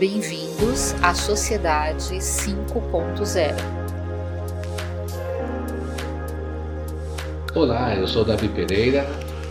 Bem-vindos à Sociedade 5.0. Olá, eu sou Davi Pereira.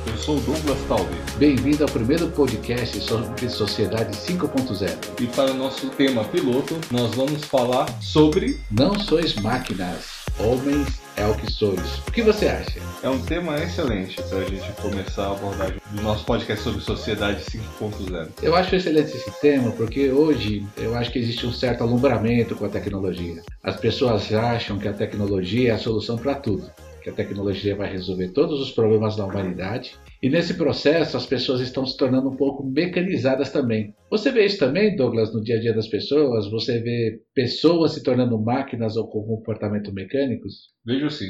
Eu sou Douglas Talvi. Bem-vindo ao primeiro podcast sobre Sociedade 5.0. E para o nosso tema piloto, nós vamos falar sobre. Não sois máquinas, homens é o que sois. O que você acha? É um tema excelente para a gente começar a abordagem do nosso podcast sobre Sociedade 5.0. Eu acho excelente esse tema porque hoje eu acho que existe um certo alumbramento com a tecnologia. As pessoas acham que a tecnologia é a solução para tudo que a tecnologia vai resolver todos os problemas da humanidade. E nesse processo, as pessoas estão se tornando um pouco mecanizadas também. Você vê isso também, Douglas, no dia a dia das pessoas? Você vê pessoas se tornando máquinas ou com comportamento mecânicos? Vejo sim.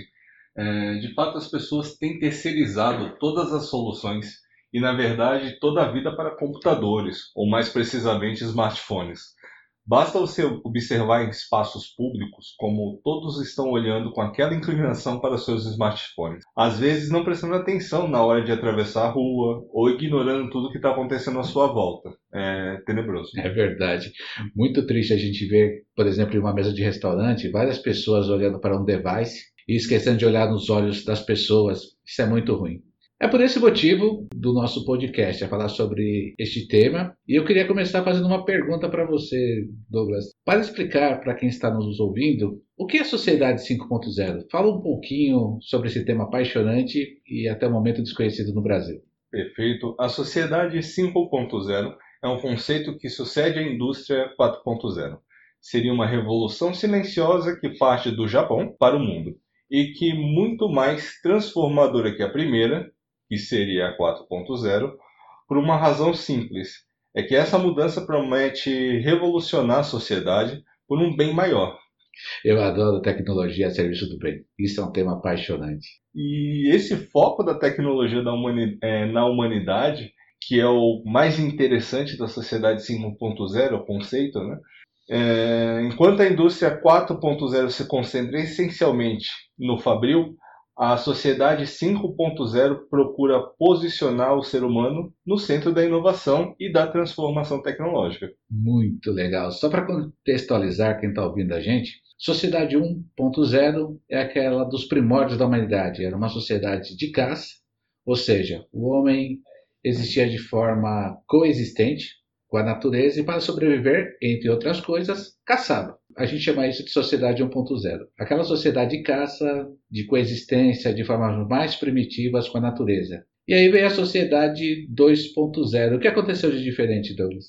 É, de fato, as pessoas têm terceirizado todas as soluções e, na verdade, toda a vida para computadores, ou mais precisamente, smartphones. Basta você observar em espaços públicos como todos estão olhando com aquela inclinação para seus smartphones. Às vezes não prestando atenção na hora de atravessar a rua ou ignorando tudo que está acontecendo à sua volta. É tenebroso. É verdade. Muito triste a gente ver, por exemplo, em uma mesa de restaurante, várias pessoas olhando para um device e esquecendo de olhar nos olhos das pessoas. Isso é muito ruim. É por esse motivo do nosso podcast, a falar sobre este tema. E eu queria começar fazendo uma pergunta para você, Douglas. Para explicar para quem está nos ouvindo, o que é Sociedade 5.0? Fala um pouquinho sobre esse tema apaixonante e até o momento desconhecido no Brasil. Perfeito. A Sociedade 5.0 é um conceito que sucede à indústria 4.0. Seria uma revolução silenciosa que parte do Japão para o mundo e que muito mais transformadora que a primeira que seria a 4.0, por uma razão simples: é que essa mudança promete revolucionar a sociedade por um bem maior. Eu adoro tecnologia a serviço do bem. Isso é um tema apaixonante. E esse foco da tecnologia da humani é, na humanidade, que é o mais interessante da sociedade 5.0, o conceito, né? É, enquanto a indústria 4.0 se concentra essencialmente no fabril, a sociedade 5.0 procura posicionar o ser humano no centro da inovação e da transformação tecnológica. Muito legal. Só para contextualizar quem está ouvindo a gente, sociedade 1.0 é aquela dos primórdios da humanidade. Era uma sociedade de caça, ou seja, o homem existia de forma coexistente com a natureza e para sobreviver, entre outras coisas, caçava a gente chama isso de sociedade 1.0. Aquela sociedade de caça, de coexistência de formas mais primitivas com a natureza. E aí veio a sociedade 2.0. O que aconteceu de diferente, Douglas?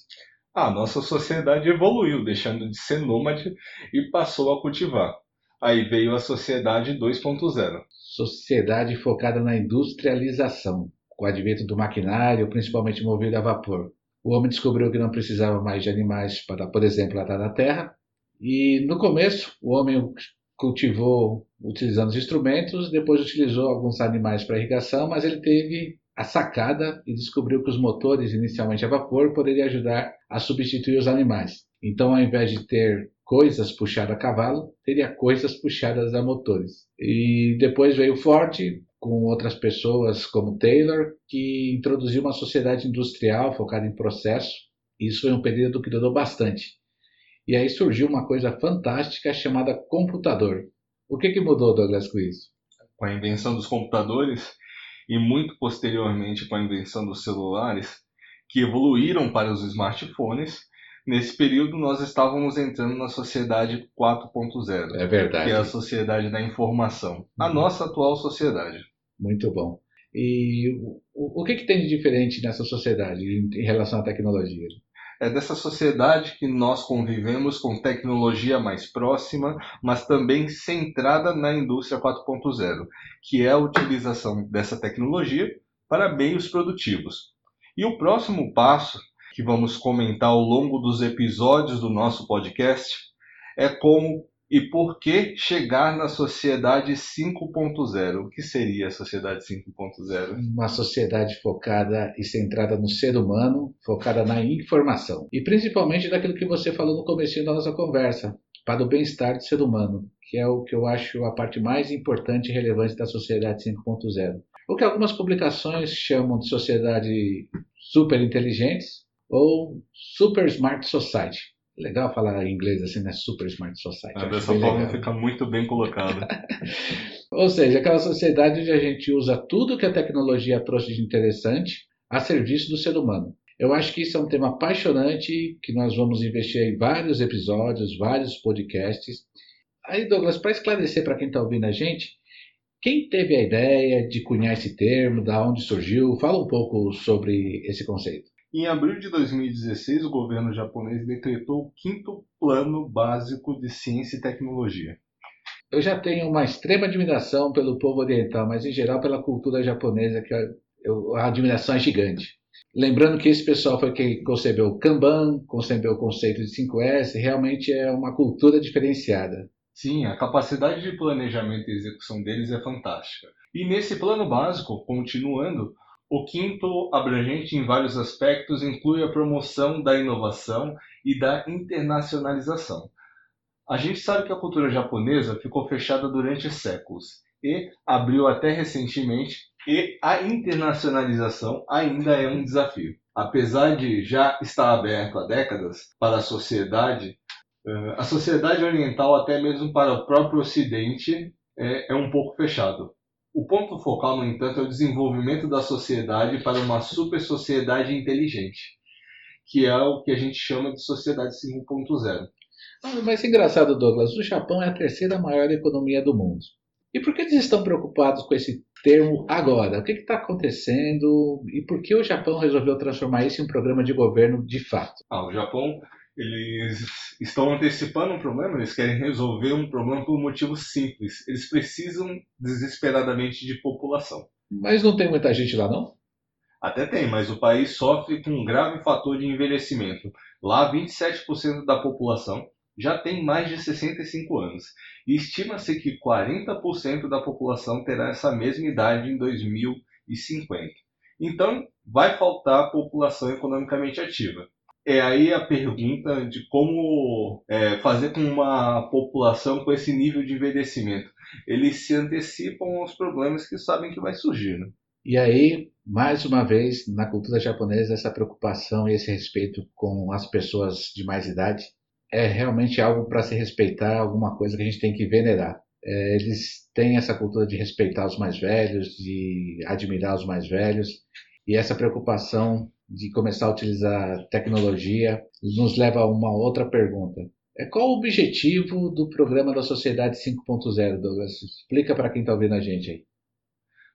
A nossa sociedade evoluiu, deixando de ser nômade e passou a cultivar. Aí veio a sociedade 2.0. Sociedade focada na industrialização, com o advento do maquinário, principalmente movido a vapor. O homem descobriu que não precisava mais de animais para, por exemplo, andar na terra, e no começo, o homem cultivou utilizando os instrumentos, depois utilizou alguns animais para irrigação, mas ele teve a sacada e descobriu que os motores, inicialmente a vapor, poderiam ajudar a substituir os animais. Então, ao invés de ter coisas puxadas a cavalo, teria coisas puxadas a motores. E depois veio Ford, com outras pessoas como Taylor, que introduziu uma sociedade industrial focada em processo. Isso foi um período que durou bastante. E aí surgiu uma coisa fantástica chamada computador. O que, que mudou, Douglas, com isso? Com a invenção dos computadores e muito posteriormente com a invenção dos celulares, que evoluíram para os smartphones, nesse período nós estávamos entrando na sociedade 4.0. É verdade. Que é a sociedade da informação. A uhum. nossa atual sociedade. Muito bom. E o, o que, que tem de diferente nessa sociedade em, em relação à tecnologia? É dessa sociedade que nós convivemos com tecnologia mais próxima, mas também centrada na indústria 4.0, que é a utilização dessa tecnologia para meios produtivos. E o próximo passo, que vamos comentar ao longo dos episódios do nosso podcast, é como e por que chegar na sociedade 5.0? O que seria a sociedade 5.0? Uma sociedade focada e centrada no ser humano, focada na informação. E principalmente daquilo que você falou no começo da nossa conversa, para o bem-estar do ser humano, que é o que eu acho a parte mais importante e relevante da sociedade 5.0. O que algumas publicações chamam de sociedade super inteligentes ou super smart society. Legal falar inglês assim, né? Super Smart Society. É, dessa forma legal. fica muito bem colocado. Ou seja, aquela sociedade onde a gente usa tudo que a tecnologia trouxe de interessante a serviço do ser humano. Eu acho que isso é um tema apaixonante que nós vamos investir em vários episódios, vários podcasts. Aí, Douglas, para esclarecer para quem está ouvindo a gente, quem teve a ideia de cunhar esse termo, da onde surgiu? Fala um pouco sobre esse conceito. Em abril de 2016, o governo japonês decretou o quinto Plano Básico de Ciência e Tecnologia. Eu já tenho uma extrema admiração pelo povo oriental, mas em geral pela cultura japonesa, que eu, a admiração é gigante. Lembrando que esse pessoal foi quem concebeu o Kanban, concebeu o conceito de 5S, realmente é uma cultura diferenciada. Sim, a capacidade de planejamento e execução deles é fantástica. E nesse plano básico, continuando, o quinto, abrangente em vários aspectos, inclui a promoção da inovação e da internacionalização. A gente sabe que a cultura japonesa ficou fechada durante séculos e abriu até recentemente, e a internacionalização ainda é um desafio. Apesar de já estar aberto há décadas para a sociedade, eh, a sociedade oriental, até mesmo para o próprio Ocidente, é, é um pouco fechado. O ponto focal, no entanto, é o desenvolvimento da sociedade para uma super sociedade inteligente, que é o que a gente chama de sociedade 5.0. Mas engraçado, Douglas, o Japão é a terceira maior economia do mundo. E por que eles estão preocupados com esse termo agora? O que está acontecendo e por que o Japão resolveu transformar isso em um programa de governo de fato? Ah, o Japão eles estão antecipando um problema, eles querem resolver um problema por um motivo simples. Eles precisam desesperadamente de população. Mas não tem muita gente lá, não? Até tem, mas o país sofre com um grave fator de envelhecimento. Lá, 27% da população já tem mais de 65 anos. E estima-se que 40% da população terá essa mesma idade em 2050. Então, vai faltar população economicamente ativa é aí a pergunta de como é, fazer com uma população com esse nível de envelhecimento. Eles se antecipam aos problemas que sabem que vai surgir. Né? E aí, mais uma vez, na cultura japonesa, essa preocupação e esse respeito com as pessoas de mais idade é realmente algo para se respeitar, alguma coisa que a gente tem que venerar. É, eles têm essa cultura de respeitar os mais velhos, de admirar os mais velhos, e essa preocupação de começar a utilizar tecnologia nos leva a uma outra pergunta. É qual o objetivo do programa da Sociedade 5.0, Douglas? Explica para quem está ouvindo a gente aí.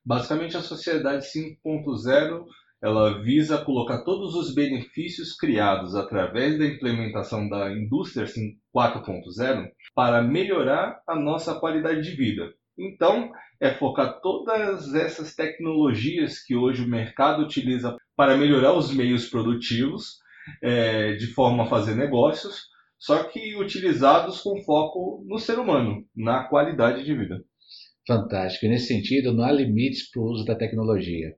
Basicamente, a Sociedade 5.0 ela visa colocar todos os benefícios criados através da implementação da indústria 4.0 para melhorar a nossa qualidade de vida. Então, é focar todas essas tecnologias que hoje o mercado utiliza para melhorar os meios produtivos, é, de forma a fazer negócios, só que utilizados com foco no ser humano, na qualidade de vida. Fantástico. E nesse sentido, não há limites para o uso da tecnologia.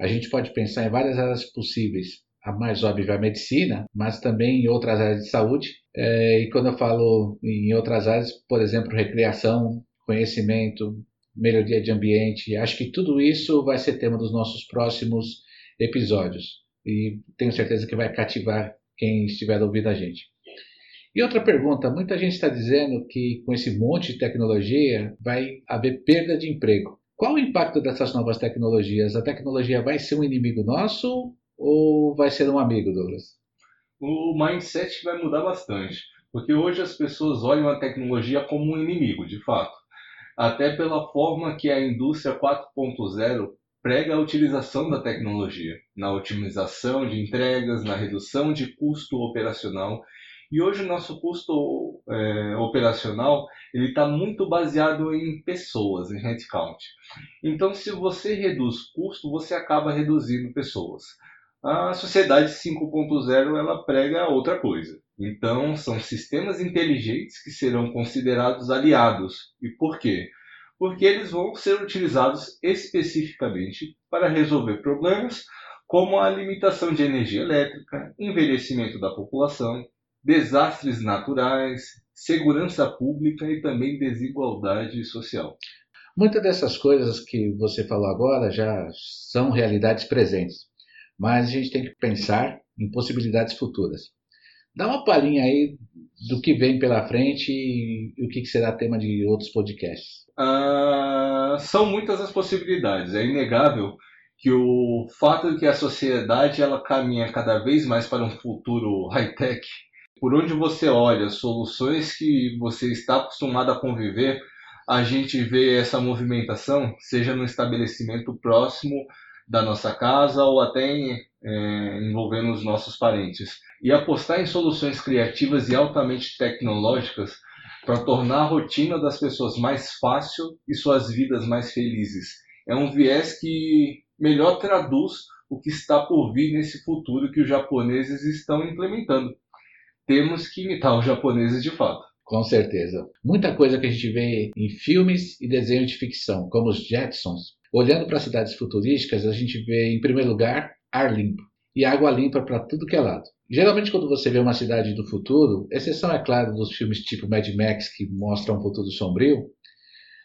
A gente pode pensar em várias áreas possíveis. A mais óbvia é a medicina, mas também em outras áreas de saúde. É, e quando eu falo em outras áreas, por exemplo, recreação, conhecimento, melhoria de ambiente. Acho que tudo isso vai ser tema dos nossos próximos episódios e tenho certeza que vai cativar quem estiver ouvindo a gente. E outra pergunta: muita gente está dizendo que com esse monte de tecnologia vai haver perda de emprego. Qual o impacto dessas novas tecnologias? A tecnologia vai ser um inimigo nosso ou vai ser um amigo, Douglas? O mindset vai mudar bastante, porque hoje as pessoas olham a tecnologia como um inimigo, de fato até pela forma que a indústria 4.0 prega a utilização da tecnologia, na otimização de entregas, na redução de custo operacional. E hoje o nosso custo é, operacional ele está muito baseado em pessoas, em headcount. Então, se você reduz custo, você acaba reduzindo pessoas. A sociedade 5.0 ela prega outra coisa. Então, são sistemas inteligentes que serão considerados aliados. E por quê? Porque eles vão ser utilizados especificamente para resolver problemas como a limitação de energia elétrica, envelhecimento da população, desastres naturais, segurança pública e também desigualdade social. Muitas dessas coisas que você falou agora já são realidades presentes, mas a gente tem que pensar em possibilidades futuras. Dá uma palhinha aí do que vem pela frente e, o que será tema de outros podcasts. Uh, são muitas as possibilidades. É inegável que o fato de que a sociedade ela caminha cada vez mais para um futuro high-tech, por onde você olha, soluções que você está acostumado a conviver, a gente vê essa movimentação, seja no estabelecimento próximo da nossa casa ou até em, é, envolvendo os nossos parentes. E apostar em soluções criativas e altamente tecnológicas para tornar a rotina das pessoas mais fácil e suas vidas mais felizes. É um viés que melhor traduz o que está por vir nesse futuro que os japoneses estão implementando. Temos que imitar os japoneses de fato. Com certeza. Muita coisa que a gente vê em filmes e desenhos de ficção, como os Jetsons. Olhando para cidades futurísticas, a gente vê, em primeiro lugar, ar limpo e água limpa para tudo que é lado. Geralmente, quando você vê uma cidade do futuro, exceção é claro dos filmes tipo Mad Max que mostram um futuro sombrio,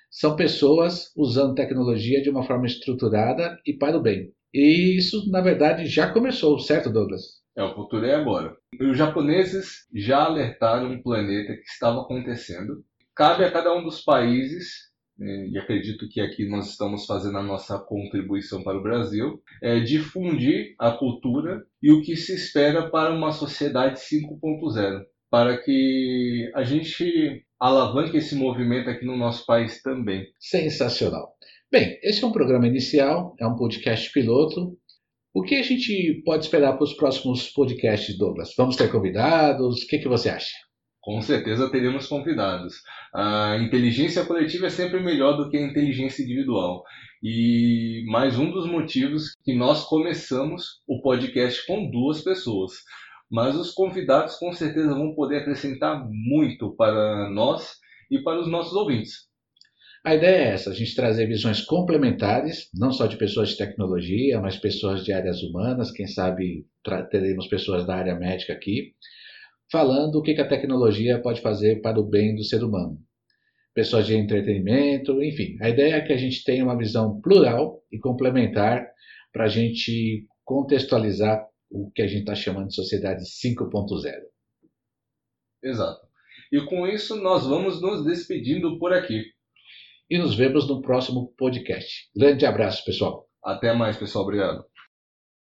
são pessoas usando tecnologia de uma forma estruturada e para o bem. E isso, na verdade, já começou, certo, Douglas? É, o futuro é agora. Os japoneses já alertaram o planeta que estava acontecendo. Cabe a cada um dos países, e acredito que aqui nós estamos fazendo a nossa contribuição para o Brasil, é difundir a cultura e o que se espera para uma sociedade 5.0, para que a gente alavanque esse movimento aqui no nosso país também. Sensacional. Bem, esse é um programa inicial, é um podcast piloto. O que a gente pode esperar para os próximos podcasts, Douglas? Vamos ter convidados? O que, que você acha? Com certeza teremos convidados. A inteligência coletiva é sempre melhor do que a inteligência individual. E mais um dos motivos que nós começamos o podcast com duas pessoas. Mas os convidados com certeza vão poder acrescentar muito para nós e para os nossos ouvintes. A ideia é essa: a gente trazer visões complementares, não só de pessoas de tecnologia, mas pessoas de áreas humanas, quem sabe teremos pessoas da área médica aqui, falando o que a tecnologia pode fazer para o bem do ser humano. Pessoas de entretenimento, enfim. A ideia é que a gente tenha uma visão plural e complementar para a gente contextualizar o que a gente está chamando de sociedade 5.0. Exato. E com isso nós vamos nos despedindo por aqui. E nos vemos no próximo podcast. Grande abraço, pessoal. Até mais, pessoal. Obrigado.